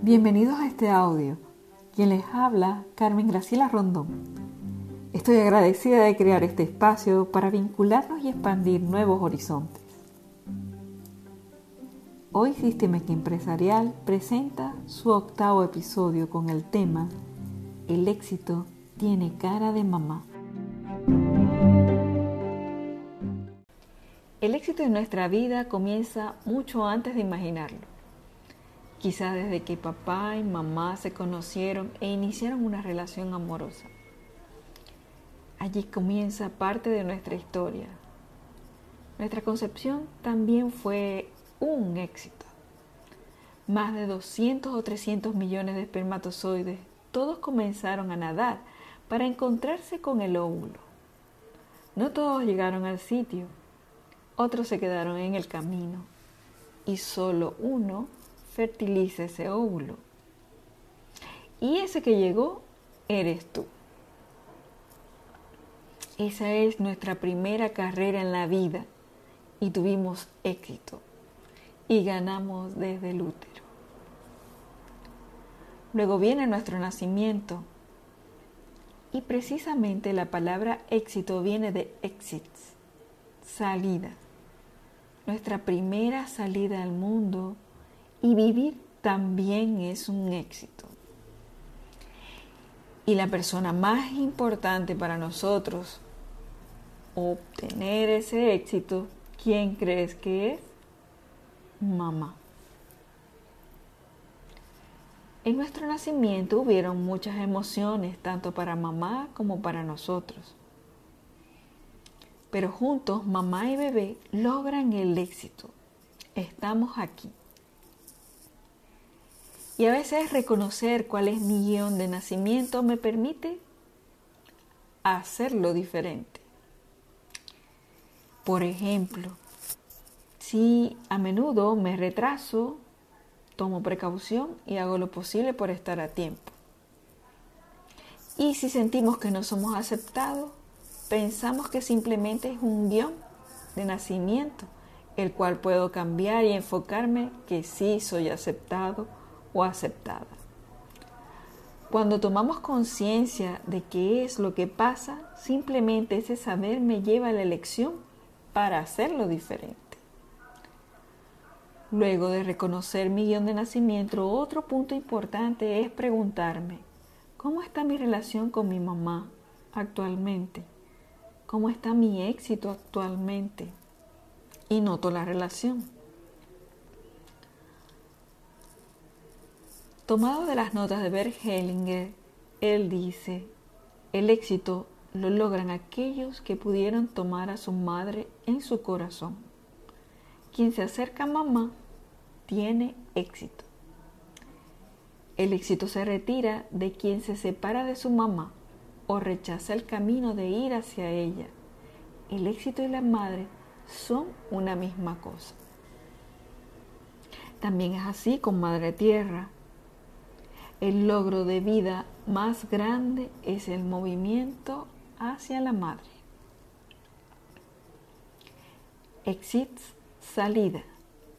Bienvenidos a este audio. Quien les habla, Carmen Graciela Rondón. Estoy agradecida de crear este espacio para vincularnos y expandir nuevos horizontes. Hoy Sistémica Empresarial presenta su octavo episodio con el tema El éxito tiene cara de mamá. El éxito en nuestra vida comienza mucho antes de imaginarlo. Quizás desde que papá y mamá se conocieron e iniciaron una relación amorosa. Allí comienza parte de nuestra historia. Nuestra concepción también fue un éxito. Más de 200 o 300 millones de espermatozoides, todos comenzaron a nadar para encontrarse con el óvulo. No todos llegaron al sitio, otros se quedaron en el camino y solo uno fertiliza ese óvulo. Y ese que llegó eres tú. Esa es nuestra primera carrera en la vida y tuvimos éxito y ganamos desde el útero. Luego viene nuestro nacimiento y precisamente la palabra éxito viene de exits, salida. Nuestra primera salida al mundo y vivir también es un éxito. Y la persona más importante para nosotros obtener ese éxito, ¿quién crees que es? Mamá. En nuestro nacimiento hubieron muchas emociones, tanto para mamá como para nosotros. Pero juntos, mamá y bebé logran el éxito. Estamos aquí. Y a veces reconocer cuál es mi guion de nacimiento me permite hacerlo diferente. Por ejemplo, si a menudo me retraso, tomo precaución y hago lo posible por estar a tiempo. Y si sentimos que no somos aceptados, pensamos que simplemente es un guion de nacimiento, el cual puedo cambiar y enfocarme que sí soy aceptado o aceptada. Cuando tomamos conciencia de qué es lo que pasa, simplemente ese saber me lleva a la elección para hacerlo diferente. Luego de reconocer mi guion de nacimiento, otro punto importante es preguntarme, ¿cómo está mi relación con mi mamá actualmente? ¿Cómo está mi éxito actualmente? Y noto la relación. Tomado de las notas de Bert Hellinger, él dice, el éxito lo logran aquellos que pudieron tomar a su madre en su corazón. Quien se acerca a mamá tiene éxito. El éxito se retira de quien se separa de su mamá o rechaza el camino de ir hacia ella. El éxito y la madre son una misma cosa. También es así con Madre Tierra el logro de vida más grande es el movimiento hacia la madre. Exit salida.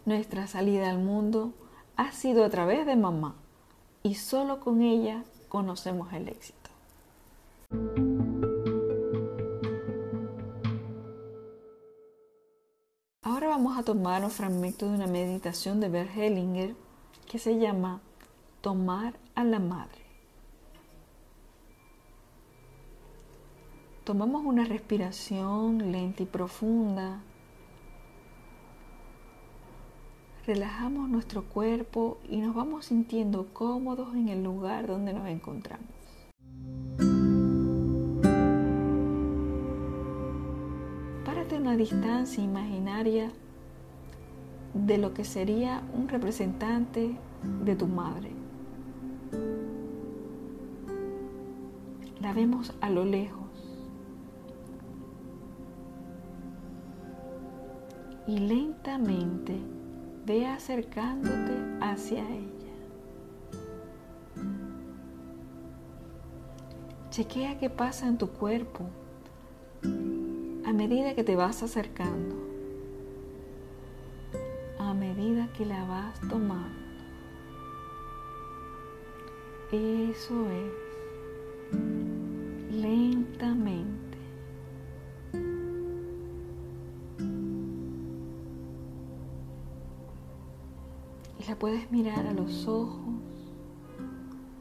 Nuestra salida al mundo ha sido a través de mamá y solo con ella conocemos el éxito. Ahora vamos a tomar un fragmento de una meditación de Bert Hellinger que se llama Tomar a la madre. Tomamos una respiración lenta y profunda. Relajamos nuestro cuerpo y nos vamos sintiendo cómodos en el lugar donde nos encontramos. Párate a una distancia imaginaria de lo que sería un representante de tu madre. La vemos a lo lejos. Y lentamente ve acercándote hacia ella. Chequea qué pasa en tu cuerpo a medida que te vas acercando, a medida que la vas tomando. Eso es. Lentamente. Y la puedes mirar a los ojos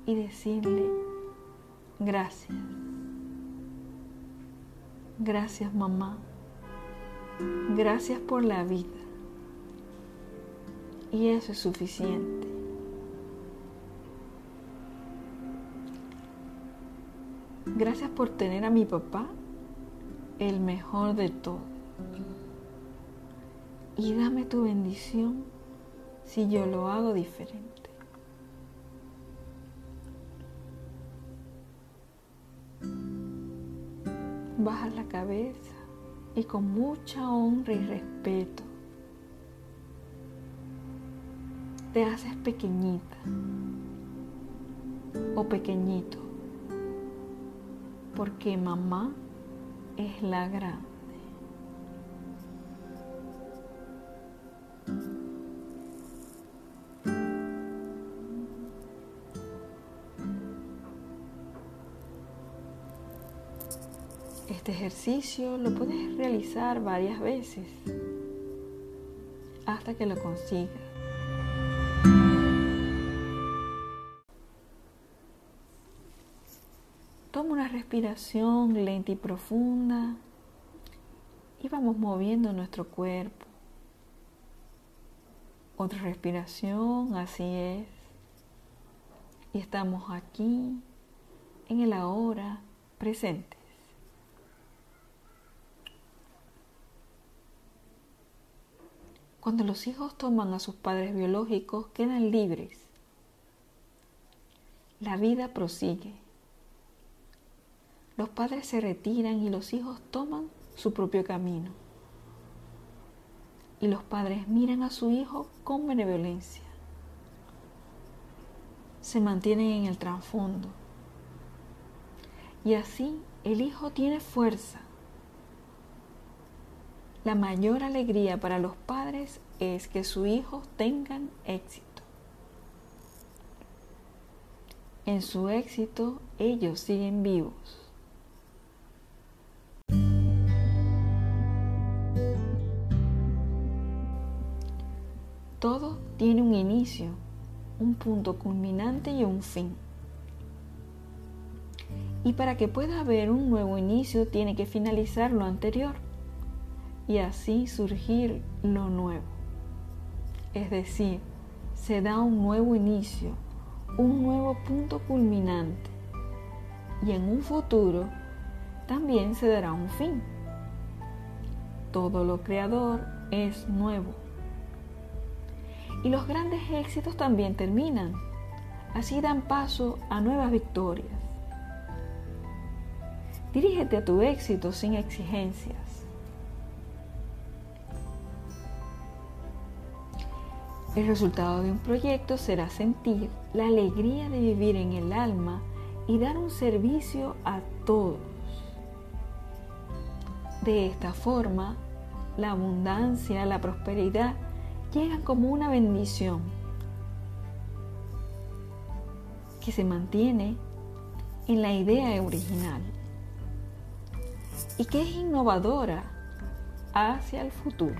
y decirle gracias. Gracias mamá. Gracias por la vida. Y eso es suficiente. Gracias por tener a mi papá el mejor de todo. Y dame tu bendición si yo lo hago diferente. Baja la cabeza y con mucha honra y respeto te haces pequeñita o pequeñito porque mamá es la grande. Este ejercicio lo puedes realizar varias veces hasta que lo consigas. Una respiración lenta y profunda y vamos moviendo nuestro cuerpo. Otra respiración, así es. Y estamos aquí, en el ahora, presentes. Cuando los hijos toman a sus padres biológicos, quedan libres. La vida prosigue. Los padres se retiran y los hijos toman su propio camino. Y los padres miran a su hijo con benevolencia. Se mantienen en el trasfondo. Y así el hijo tiene fuerza. La mayor alegría para los padres es que sus hijos tengan éxito. En su éxito ellos siguen vivos. Todo tiene un inicio, un punto culminante y un fin. Y para que pueda haber un nuevo inicio tiene que finalizar lo anterior y así surgir lo nuevo. Es decir, se da un nuevo inicio, un nuevo punto culminante y en un futuro también se dará un fin. Todo lo creador es nuevo y los grandes éxitos también terminan. Así dan paso a nuevas victorias. Dirígete a tu éxito sin exigencias. El resultado de un proyecto será sentir la alegría de vivir en el alma y dar un servicio a todos. De esta forma, la abundancia, la prosperidad llegan como una bendición que se mantiene en la idea original y que es innovadora hacia el futuro.